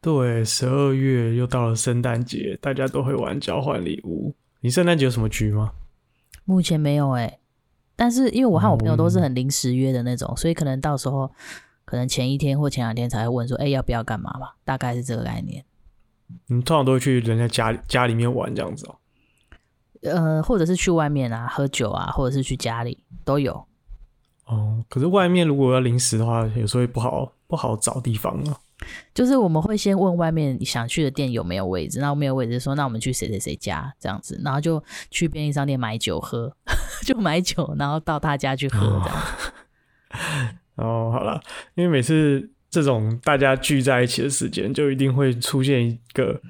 对，十二月又到了圣诞节，大家都会玩交换礼物。你圣诞节有什么局吗？目前没有哎、欸，但是因为我和我朋友都是很临时约的那种，嗯、所以可能到时候。可能前一天或前两天才会问说，哎、欸，要不要干嘛吧？大概是这个概念。你通常都会去人家家家里面玩这样子哦、喔？呃，或者是去外面啊，喝酒啊，或者是去家里都有。哦，可是外面如果要临时的话，有时候会不好不好找地方啊。就是我们会先问外面想去的店有没有位置，那没有位置说，那我们去谁谁谁家这样子，然后就去便利商店买酒喝，就买酒，然后到他家去喝这样。哦 哦，好了，因为每次这种大家聚在一起的时间，就一定会出现一个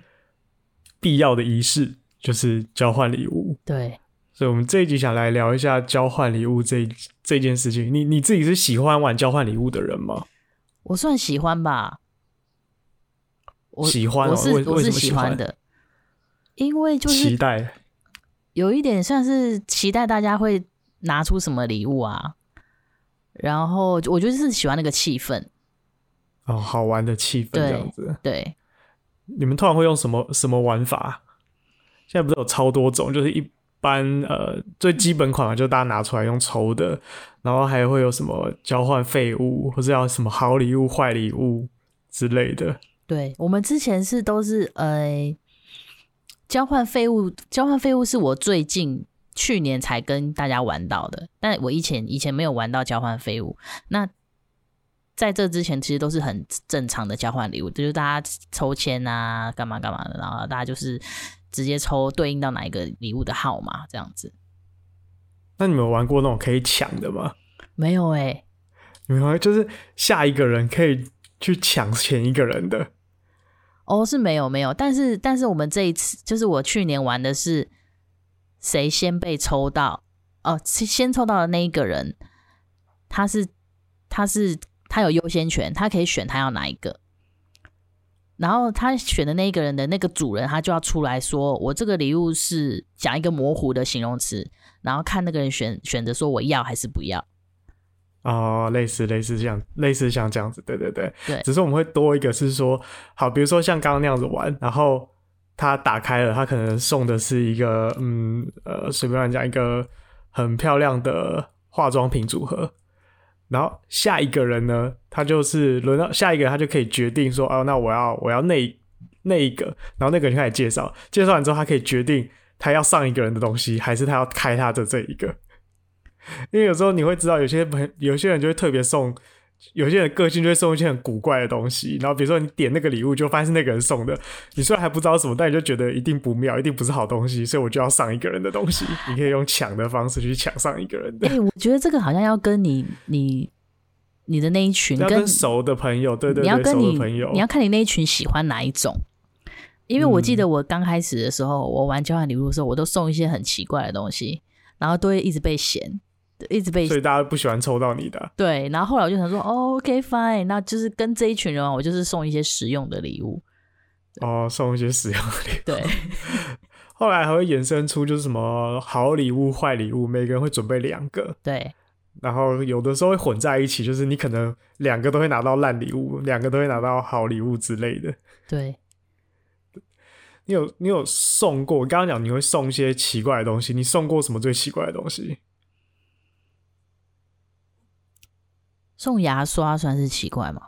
必要的仪式，就是交换礼物。对，所以我们这一集想来聊一下交换礼物这这件事情。你你自己是喜欢玩交换礼物的人吗？我算喜欢吧，我喜欢、喔，我是为我是喜欢的，因为就是期待，有一点算是期待大家会拿出什么礼物啊。然后我觉得是喜欢那个气氛，哦，好玩的气氛这样子。对，对你们通常会用什么什么玩法？现在不是有超多种，就是一般呃最基本款嘛，就大家拿出来用抽的，然后还会有什么交换废物，或者要什么好礼物、坏礼物之类的。对，我们之前是都是呃交换废物，交换废物是我最近。去年才跟大家玩到的，但我以前以前没有玩到交换废物。那在这之前，其实都是很正常的交换礼物，就是大家抽签啊，干嘛干嘛的，然后大家就是直接抽对应到哪一个礼物的号码这样子。那你们有玩过那种可以抢的吗？没有哎、欸，你们就是下一个人可以去抢前一个人的？哦，是没有没有，但是但是我们这一次就是我去年玩的是。谁先被抽到？哦，先抽到的那一个人，他是他是他有优先权，他可以选他要哪一个。然后他选的那一个人的那个主人，他就要出来说：“我这个礼物是讲一个模糊的形容词，然后看那个人选选择说我要还是不要。”哦，类似类似这样，类似像这样子，对对对，对。只是我们会多一个是说，好，比如说像刚刚那样子玩，然后。他打开了，他可能送的是一个，嗯，呃，随便乱讲一个很漂亮的化妆品组合。然后下一个人呢，他就是轮到下一个人，他就可以决定说，哦，那我要我要那那一个。然后那个人就开始介绍，介绍完之后，他可以决定他要上一个人的东西，还是他要开他的这一个。因为有时候你会知道，有些朋有些人就会特别送。有些人个性就会送一些很古怪的东西，然后比如说你点那个礼物，就发现是那个人送的，你虽然还不知道什么，但你就觉得一定不妙，一定不是好东西，所以我就要上一个人的东西。你可以用抢的方式去抢上一个人的。哎、欸，我觉得这个好像要跟你你你的那一群跟，跟熟的朋友，对对对，你要跟你朋友，你要看你那一群喜欢哪一种。因为我记得我刚开始的时候，嗯、我玩交换礼物的时候，我都送一些很奇怪的东西，然后都会一直被嫌。一直被，所以大家不喜欢抽到你的。对，然后后来我就想说，哦，OK fine，那就是跟这一群人，我就是送一些实用的礼物。哦，送一些实用的礼物。对。后来还会衍生出就是什么好礼物、坏礼物，每个人会准备两个。对。然后有的时候会混在一起，就是你可能两个都会拿到烂礼物，两个都会拿到好礼物之类的。对。你有你有送过？刚刚讲你会送一些奇怪的东西，你送过什么最奇怪的东西？送牙刷算是奇怪吗？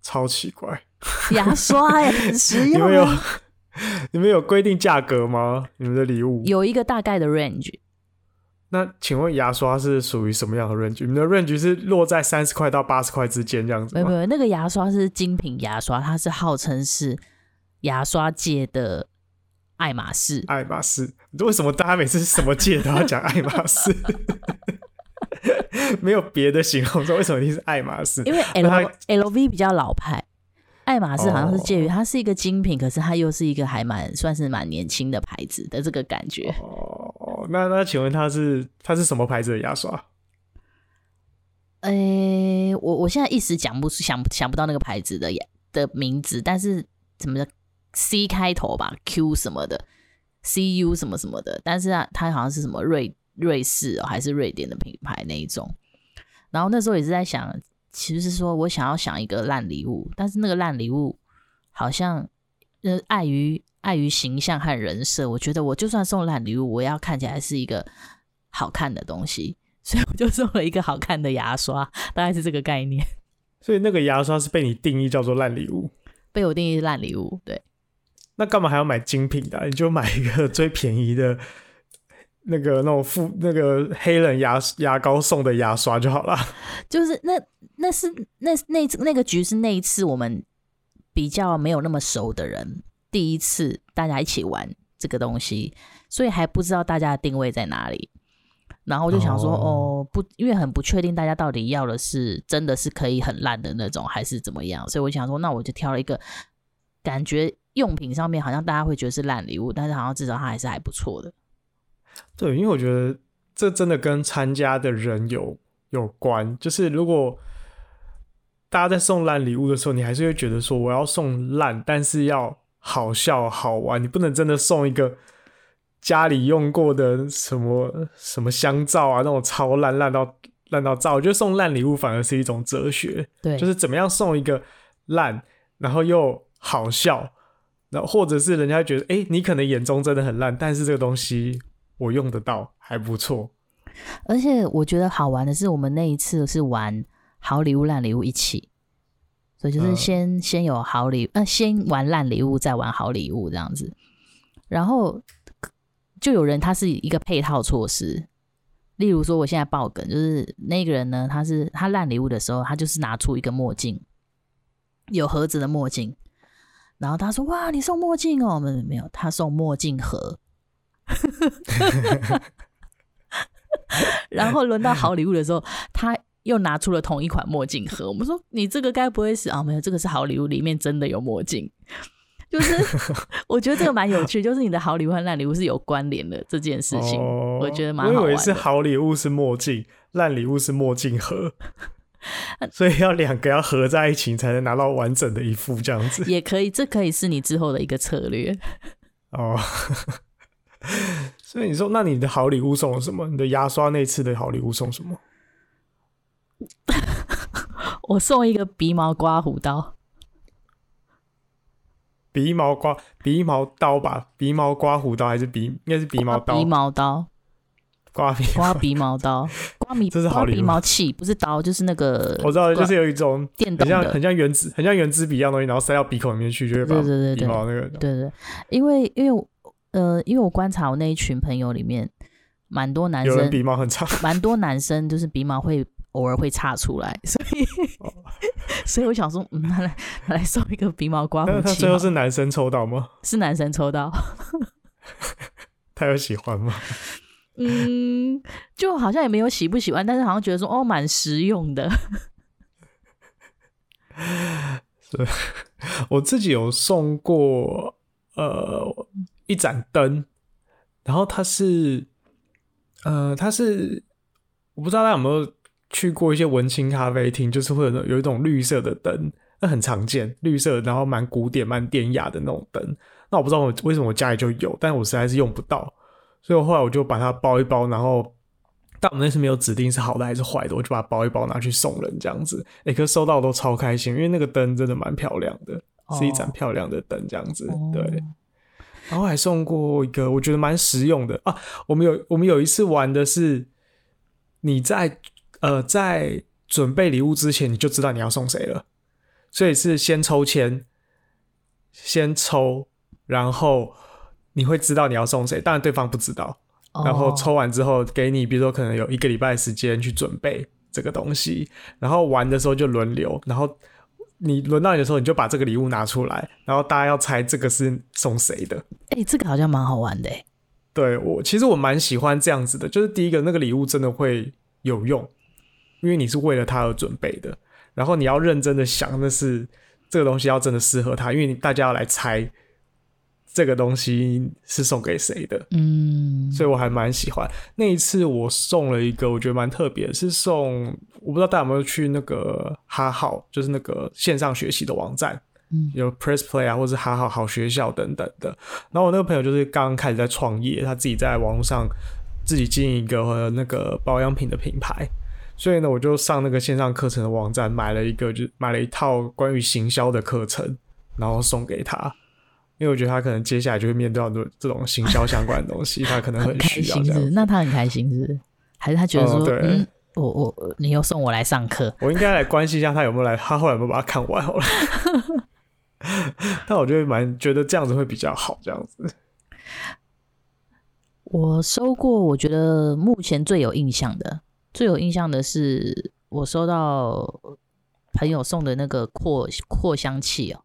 超奇怪，牙刷也 很实用。你们有你们有规定价格吗？你们的礼物有一个大概的 range。那请问牙刷是属于什么样的 range？你们的 range 是落在三十块到八十块之间这样子吗？没有没有，那个牙刷是精品牙刷，它是号称是牙刷界的爱马仕。爱马仕，为什么大家每次什么界都要讲爱马仕？没有别的形容说为什么一定是爱马仕？因为 L L V 比较老派，爱马仕好像是介于它是一个精品，可是它又是一个还蛮算是蛮年轻的牌子的这个感觉。哦，那那请问它是它是什么牌子的牙刷？诶、欸，我我现在一时讲不出想想不到那个牌子的的名字，但是怎么的 C 开头吧，Q 什么的，CU 什么什么的，但是啊，它好像是什么瑞瑞士哦，还是瑞典的品牌那一种。然后那时候也是在想，其实是说我想要想一个烂礼物，但是那个烂礼物好像呃碍于碍于形象和人设，我觉得我就算送烂礼物，我也要看起来是一个好看的东西，所以我就送了一个好看的牙刷，大概是这个概念。所以那个牙刷是被你定义叫做烂礼物，被我定义是烂礼物，对。那干嘛还要买精品的啊？你就买一个最便宜的。那个那种富那个黑人牙牙膏送的牙刷就好了。就是那那是那那那个局是那一次我们比较没有那么熟的人第一次大家一起玩这个东西，所以还不知道大家的定位在哪里。然后我就想说，哦，哦，不，因为很不确定大家到底要的是真的是可以很烂的那种，还是怎么样，所以我想说，那我就挑了一个感觉用品上面好像大家会觉得是烂礼物，但是好像至少它还是还不错的。对，因为我觉得这真的跟参加的人有有关。就是如果大家在送烂礼物的时候，你还是会觉得说我要送烂，但是要好笑好玩。你不能真的送一个家里用过的什么什么香皂啊，那种超烂烂到烂到炸。我觉得送烂礼物反而是一种哲学，对，就是怎么样送一个烂，然后又好笑，然后或者是人家觉得哎，你可能眼中真的很烂，但是这个东西。我用得到，还不错。而且我觉得好玩的是，我们那一次是玩好礼物、烂礼物一起，所以就是先、嗯、先有好礼，呃，先玩烂礼物，再玩好礼物这样子。然后就有人他是一个配套措施，例如说，我现在爆梗，就是那个人呢，他是他烂礼物的时候，他就是拿出一个墨镜，有盒子的墨镜，然后他说：“哇，你送墨镜哦？”没有没有，他送墨镜盒。然后轮到好礼物的时候，他又拿出了同一款墨镜盒。我们说：“你这个该不会是啊？没有，这个是好礼物，里面真的有墨镜。”就是 我觉得这个蛮有趣，就是你的好礼物和烂礼物是有关联的这件事情，哦、我觉得蛮好玩的。我以为是好礼物是墨镜，烂礼物是墨镜盒，所以要两个要合在一起才能拿到完整的一副这样子。也可以，这可以是你之后的一个策略哦。所以你说，那你的好礼物送了什么？你的牙刷那次的好礼物送什么？我送一个鼻毛刮胡刀。鼻毛刮鼻毛刀吧？鼻毛刮胡刀还是鼻？应该是鼻毛刀。鼻毛刀。刮鼻刮鼻毛刀。刮鼻 这是好礼物。鼻毛器不是刀，就是那个。我知道，就是有一种电动像很像原子，很像原子笔一样东西，然后塞到鼻孔里面去，就会把鼻毛那个。对对对，因为因为。呃，因为我观察我那一群朋友里面，蛮多男生鼻毛很长，蛮多男生就是鼻毛会偶尔会插出来，所以、哦、所以我想说，嗯，来拿来送一个鼻毛刮胡器。最后是男生抽到吗？是男生抽到。他有喜欢吗？嗯，就好像也没有喜不喜欢，但是好像觉得说哦，蛮实用的。是，我自己有送过，呃。一盏灯，然后它是，呃，它是，我不知道大家有没有去过一些文青咖啡厅，就是会有有一种绿色的灯，那很常见，绿色，然后蛮古典、蛮典雅的那种灯。那我不知道我为什么我家里就有，但我实在是用不到，所以我后来我就把它包一包，然后，但我们那是没有指定是好的还是坏的，我就把它包一包拿去送人这样子。哎，可是收到都超开心，因为那个灯真的蛮漂亮的，是一盏漂亮的灯这样子，哦、对。然后还送过一个，我觉得蛮实用的啊。我们有我们有一次玩的是，你在呃在准备礼物之前，你就知道你要送谁了，所以是先抽签，先抽，然后你会知道你要送谁，当然对方不知道。然后抽完之后给你，比如说可能有一个礼拜的时间去准备这个东西，然后玩的时候就轮流，然后。你轮到你的时候，你就把这个礼物拿出来，然后大家要猜这个是送谁的。哎、欸，这个好像蛮好玩的。对，我其实我蛮喜欢这样子的，就是第一个那个礼物真的会有用，因为你是为了他而准备的。然后你要认真的想，那是这个东西要真的适合他，因为大家要来猜这个东西是送给谁的，嗯，所以我还蛮喜欢。那一次我送了一个，我觉得蛮特别，是送我不知道大家有没有去那个哈号，就是那个线上学习的网站，嗯，有 Press Play 啊，或是哈号好学校等等的。然后我那个朋友就是刚刚开始在创业，他自己在网络上自己经营一个那个保养品的品牌。所以呢，我就上那个线上课程的网站，买了一个，就买了一套关于行销的课程，然后送给他，因为我觉得他可能接下来就会面对到这种行销相关的东西，他可能很。开心是？那他很开心是？还是他觉得说，我我你又送我来上课，我应该来关心一下他有没有来，他后来有没有把它看完好了。但我觉得蛮觉得这样子会比较好，这样子。我收过，我觉得目前最有印象的。最有印象的是，我收到朋友送的那个扩扩香器哦，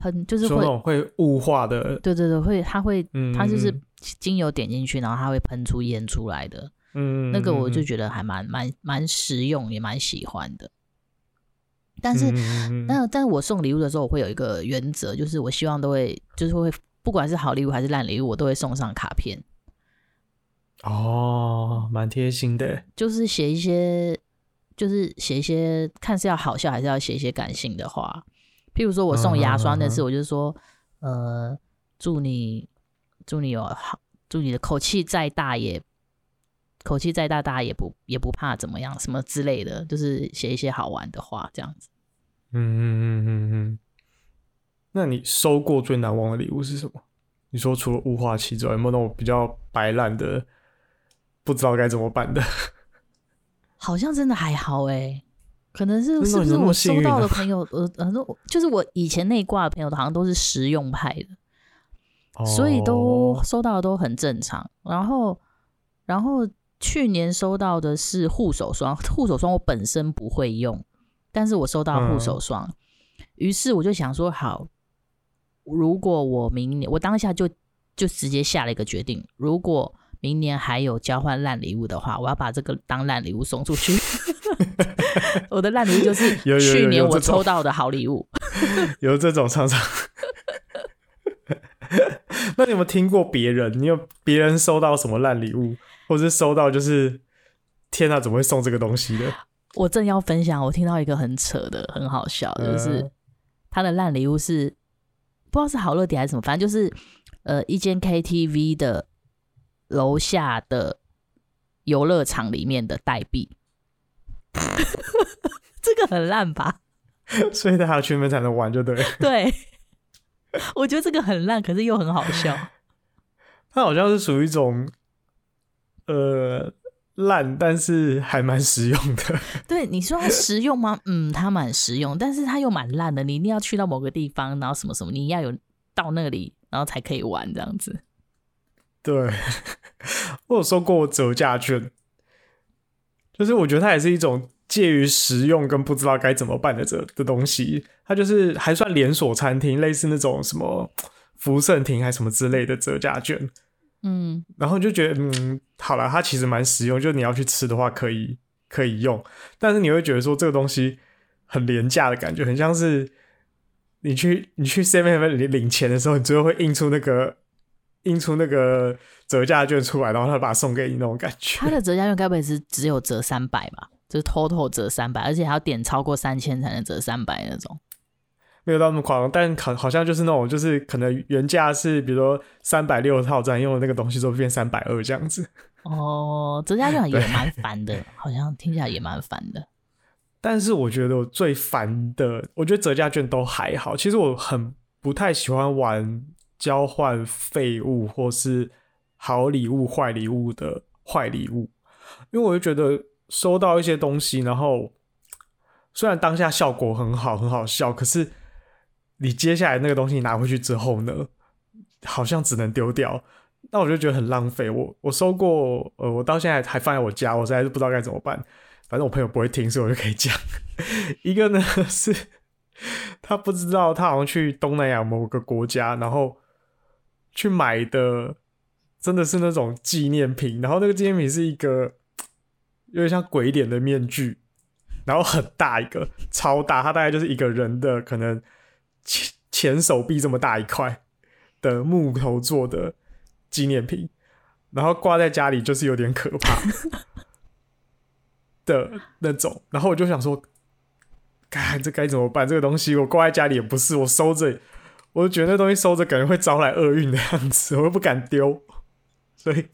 喷就是会会雾化的，对对对，会它会，嗯、它就是精油点进去，然后它会喷出烟出来的，嗯，那个我就觉得还蛮蛮蛮实用，也蛮喜欢的。但是，嗯、那但是我送礼物的时候，我会有一个原则，就是我希望都会，就是会不管是好礼物还是烂礼物，我都会送上卡片。哦，蛮贴心的，就是写一些，就是写一些，看是要好笑还是要写一些感性的话。譬如说我送牙刷那次，我就说，呃，祝你，祝你有好，祝你的口气再大也，口气再大，大家也不也不怕怎么样，什么之类的，就是写一些好玩的话，这样子。嗯嗯嗯嗯嗯。那你收过最难忘的礼物是什么？你说除了雾化器之外，有没有那种比较白烂的？不知道该怎么办的，好像真的还好哎，可能是是不是我收到的朋友呃很多，就是我以前那一挂的朋友，好像都是实用派的，哦、所以都收到的都很正常。然后，然后去年收到的是护手霜，护手霜我本身不会用，但是我收到护手霜，嗯、于是我就想说，好，如果我明年我当下就就直接下了一个决定，如果。明年还有交换烂礼物的话，我要把这个当烂礼物送出去。我的烂礼物就是 去年我抽到的好礼物。有这种常常。那你有没有听过别人？你有别人收到什么烂礼物，或是收到就是天啊，怎么会送这个东西的？我正要分享，我听到一个很扯的、很好笑的，就是他的烂礼物是不知道是好乐迪还是什么，反正就是呃一间 KTV 的。楼下的游乐场里面的代币，这个很烂吧？所以他还要去那边才能玩，就对。对，我觉得这个很烂，可是又很好笑。它好像是属于一种，呃，烂，但是还蛮实用的。对，你说它实用吗？嗯，它蛮实用，但是它又蛮烂的。你一定要去到某个地方，然后什么什么，你要有到那里，然后才可以玩这样子。对，我有收过折价券，就是我觉得它也是一种介于实用跟不知道该怎么办的这的东西。它就是还算连锁餐厅，类似那种什么福盛亭还什么之类的折价券。嗯，然后就觉得嗯，好了，它其实蛮实用，就你要去吃的话可以可以用，但是你会觉得说这个东西很廉价的感觉，很像是你去你去 Seven Eleven 领领钱的时候，你最后会印出那个。印出那个折价券出来，然后他把它送给你那种感觉。他的折价券该不会是只有折三百吧？就是 total 折三百，而且还要点超过三千才能折三百那种。没有到那么夸张，但好好像就是那种，就是可能原价是比如说三百六的套餐，用的那个东西都变三百二这样子。哦，折价券也蛮烦的，好像听起来也蛮烦的。但是我觉得我最烦的，我觉得折价券都还好。其实我很不太喜欢玩。交换废物或是好礼物、坏礼物的坏礼物，因为我就觉得收到一些东西，然后虽然当下效果很好、很好笑，可是你接下来那个东西拿回去之后呢，好像只能丢掉，那我就觉得很浪费。我我收过，呃，我到现在还放在我家，我实在是不知道该怎么办。反正我朋友不会听，所以我就可以讲。一个呢是他不知道，他好像去东南亚某个国家，然后。去买的真的是那种纪念品，然后那个纪念品是一个有点像鬼脸的面具，然后很大一个，超大，它大概就是一个人的可能前前手臂这么大一块的木头做的纪念品，然后挂在家里就是有点可怕 的那种。然后我就想说，该这该怎么办？这个东西我挂在家里也不是，我收着，我就觉得那东西收着感觉会招来厄运的样子，我又不敢丢，所以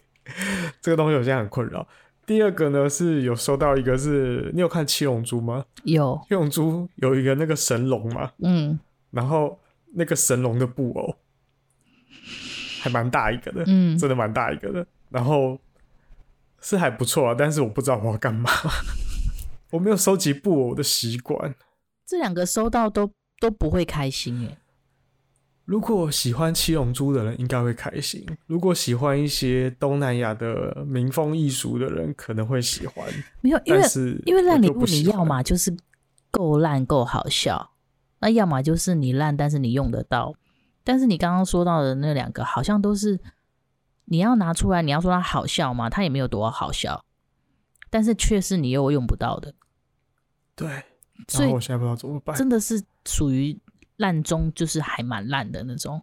这个东西我现在很困扰。第二个呢，是有收到一个是，是你有看七龙珠吗？有。七龙珠有一个那个神龙嘛，嗯，然后那个神龙的布偶还蛮大一个的，嗯，真的蛮大一个的，然后是还不错啊，但是我不知道我要干嘛，我没有收集布偶的习惯，这两个收到都都不会开心耶。如果喜欢七龙珠的人应该会开心，如果喜欢一些东南亚的民风艺俗的人可能会喜欢。没有，因为因为烂礼物你要么就是够烂够好笑，那要么就是你烂但是你用得到。但是你刚刚说到的那两个好像都是你要拿出来，你要说它好笑吗？它也没有多好笑，但是却是你又用不到的。对，所以我现在不知道怎么办，真的是属于。烂中就是还蛮烂的那种，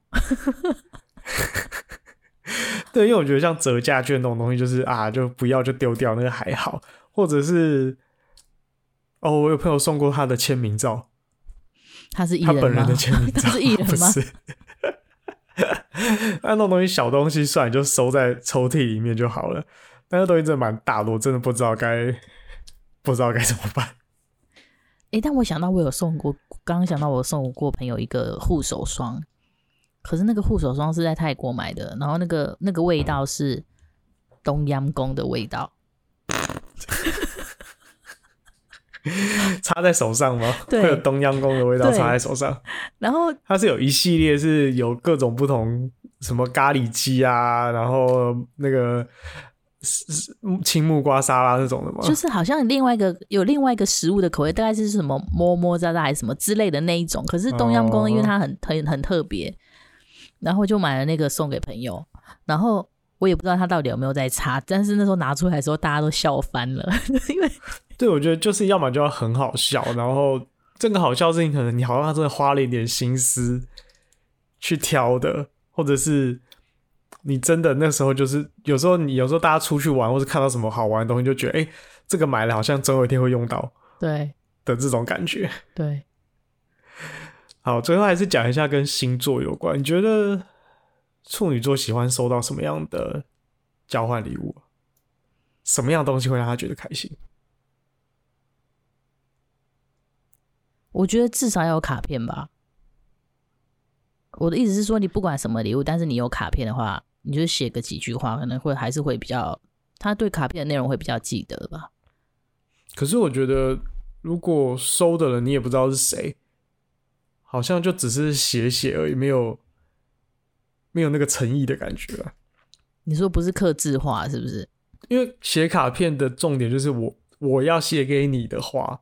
对，因为我觉得像折价券那种东西，就是啊，就不要就丢掉，那个还好，或者是哦，我有朋友送过他的签名照，他是艺人？他本人的签名照，他是艺人吗？不是，那那种东西小东西算，就收在抽屉里面就好了。但是东西真的蛮大的，我真的不知道该不知道该怎么办。哎、欸，但我想到我有送过，刚刚想到我送过朋友一个护手霜，可是那个护手霜是在泰国买的，然后那个那个味道是东阳宫的味道，擦在手上吗？对，会有东阳宫的味道擦在手上。然后 它是有一系列是有各种不同，什么咖喱鸡啊，然后那个。是青木瓜沙拉那种的吗？就是好像另外一个有另外一个食物的口味，大概是什么么么喳喳还是什么之类的那一种。可是冬阴功因为它很很很特别，然后就买了那个送给朋友。然后我也不知道他到底有没有在擦，但是那时候拿出来的时候，大家都笑翻了。因为对，我觉得就是要么就要很好笑，然后这个好笑事情可能你好像真的花了一点心思去挑的，或者是。你真的那时候就是有时候你有时候大家出去玩或是看到什么好玩的东西，就觉得哎、欸，这个买了好像总有一天会用到，对的这种感觉。对，好，最后还是讲一下跟星座有关。你觉得处女座喜欢收到什么样的交换礼物？什么样的东西会让他觉得开心？我觉得至少要有卡片吧。我的意思是说，你不管什么礼物，但是你有卡片的话。你就写个几句话，可能会还是会比较，他对卡片的内容会比较记得吧。可是我觉得，如果收的人你也不知道是谁，好像就只是写写而已，没有没有那个诚意的感觉啊。你说不是刻字化是不是？因为写卡片的重点就是我我要写给你的话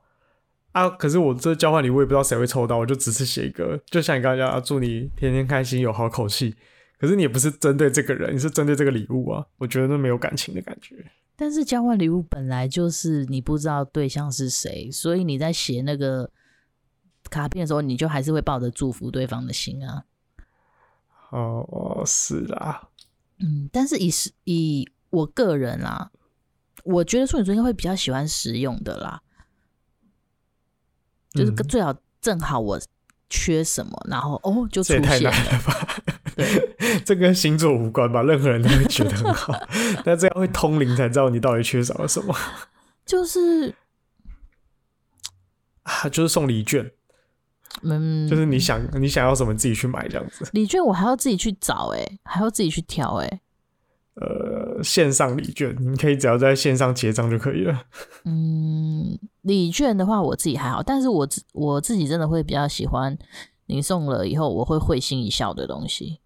啊，可是我这交换礼物也不知道谁会抽到，我就只是写一个，就像你刚刚讲啊，祝你天天开心，有好口气。可是你也不是针对这个人，你是针对这个礼物啊！我觉得那没有感情的感觉。但是交换礼物本来就是你不知道对象是谁，所以你在写那个卡片的时候，你就还是会抱着祝福对方的心啊。哦，是啦。嗯，但是以以我个人啦，我觉得处女座应该会比较喜欢实用的啦，就是最好正好我缺什么，然后哦就出现了。这也太难了吧？对，这跟星座无关吧？任何人都会觉得很好，但这样会通灵才知道你到底缺少了什么。就是啊，就是送礼券，嗯，就是你想你想要什么，自己去买这样子。礼券我还要自己去找，哎，还要自己去挑，哎。呃，线上礼券，你可以只要在线上结账就可以了。嗯，礼券的话我自己还好，但是我自我自己真的会比较喜欢。你送了以后，我会会心一笑的东西。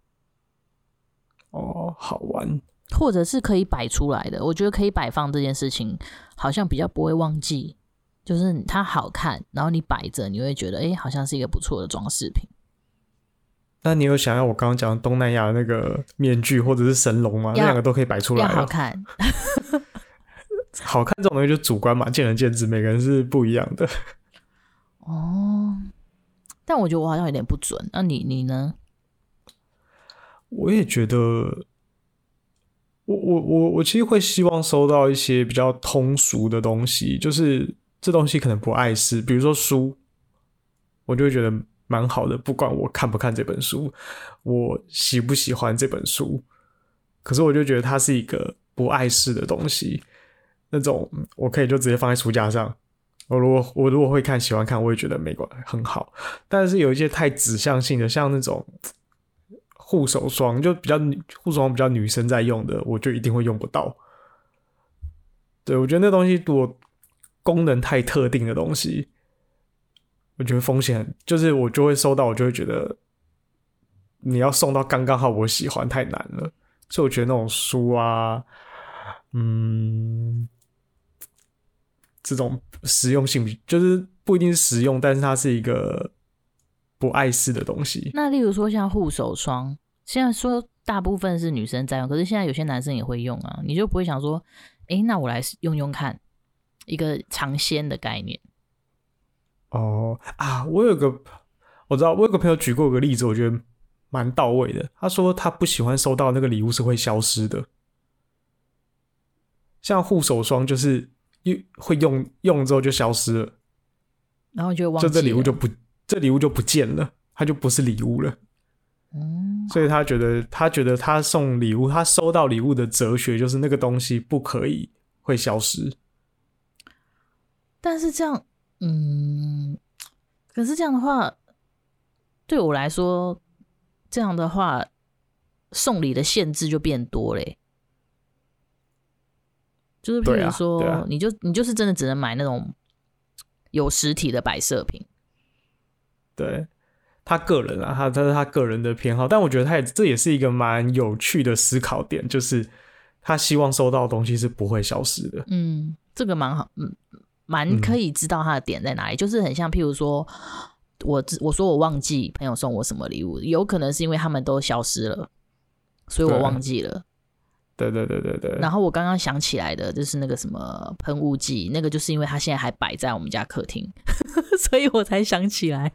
哦，好玩，或者是可以摆出来的。我觉得可以摆放这件事情，好像比较不会忘记。就是它好看，然后你摆着，你会觉得，哎、欸，好像是一个不错的装饰品。那你有想要我刚刚讲的东南亚的那个面具或者是神龙吗？那两个都可以摆出来。好看。好看这种东西就主观嘛，见仁见智，每个人是不一样的。哦，但我觉得我好像有点不准。那你你呢？我也觉得，我我我我其实会希望收到一些比较通俗的东西，就是这东西可能不碍事，比如说书，我就会觉得蛮好的，不管我看不看这本书，我喜不喜欢这本书，可是我就觉得它是一个不碍事的东西，那种我可以就直接放在书架上。我如果我如果会看喜欢看，我也觉得没关，很好。但是有一些太指向性的，像那种。护手霜就比较，护手霜比较女生在用的，我就一定会用不到。对，我觉得那东西多功能太特定的东西，我觉得风险就是我就会收到，我就会觉得你要送到刚刚好我喜欢太难了。所以我觉得那种书啊，嗯，这种实用性就是不一定是实用，但是它是一个。不碍事的东西。那例如说像护手霜，现在说大部分是女生在用，可是现在有些男生也会用啊。你就不会想说，哎、那我来用用看，一个尝鲜的概念。哦啊，我有个我知道，我有个朋友举过一个例子，我觉得蛮到位的。他说他不喜欢收到那个礼物是会消失的，像护手霜就是用会用用之后就消失了，然后就忘了，就这礼物就不。这礼物就不见了，它就不是礼物了。嗯，所以他觉得，他觉得他送礼物，他收到礼物的哲学就是那个东西不可以会消失。但是这样，嗯，可是这样的话，对我来说，这样的话，送礼的限制就变多嘞。就是譬如说，啊啊，你就你就是真的只能买那种有实体的摆设品。对他个人啊，他他是他个人的偏好，但我觉得他也这也是一个蛮有趣的思考点，就是他希望收到的东西是不会消失的。嗯，这个蛮好，嗯，蛮可以知道他的点在哪里，嗯、就是很像，譬如说我我说我忘记朋友送我什么礼物，有可能是因为他们都消失了，所以我忘记了。对对对对对。然后我刚刚想起来的就是那个什么喷雾剂，那个就是因为它现在还摆在我们家客厅，所以我才想起来。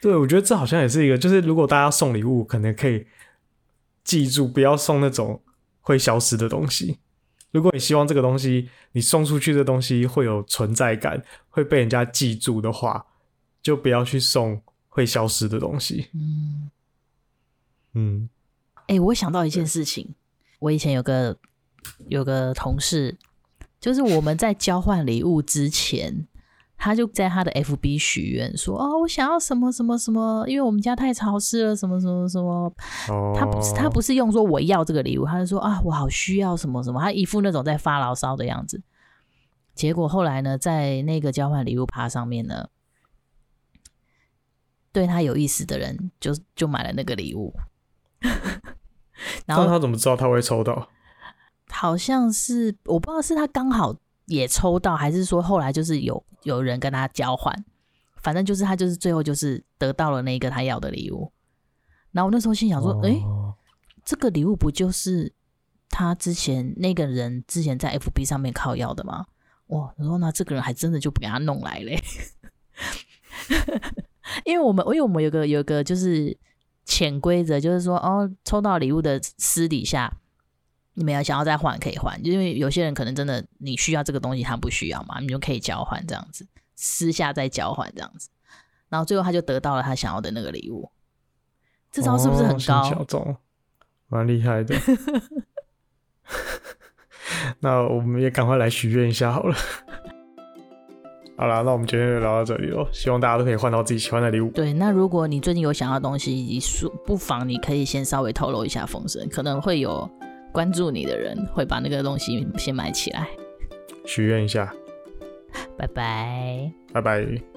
对，我觉得这好像也是一个，就是如果大家送礼物，可能可以记住不要送那种会消失的东西。如果你希望这个东西你送出去的东西会有存在感，会被人家记住的话，就不要去送会消失的东西。嗯嗯，哎、欸，我想到一件事情，我以前有个有个同事，就是我们在交换礼物之前。他就在他的 FB 许愿说：“哦，我想要什么什么什么，因为我们家太潮湿了，什么什么什么。Oh. 他不是他不是用说我要这个礼物，他就说啊，我好需要什么什么，他一副那种在发牢骚的样子。结果后来呢，在那个交换礼物趴上面呢，对他有意思的人就就买了那个礼物。然后他怎么知道他会抽到？好像是我不知道是他刚好。”也抽到，还是说后来就是有有人跟他交换，反正就是他就是最后就是得到了那个他要的礼物。然后我那时候心想说，哎、哦欸，这个礼物不就是他之前那个人之前在 FB 上面靠要的吗？哇，然后呢这个人还真的就不给他弄来嘞，因为我们因为我们有个有个就是潜规则，就是说哦，抽到礼物的私底下。你们要想要再换可以换，因为有些人可能真的你需要这个东西，他不需要嘛，你就可以交换这样子，私下再交换这样子，然后最后他就得到了他想要的那个礼物，这招是不是很高？小众，蛮厉害的。那我们也赶快来许愿一下好了。好啦，那我们今天就聊到这里喽，希望大家都可以换到自己喜欢的礼物。对，那如果你最近有想要的东西，你说不妨你可以先稍微透露一下风声，可能会有。关注你的人会把那个东西先买起来，许愿一下，拜拜，拜拜。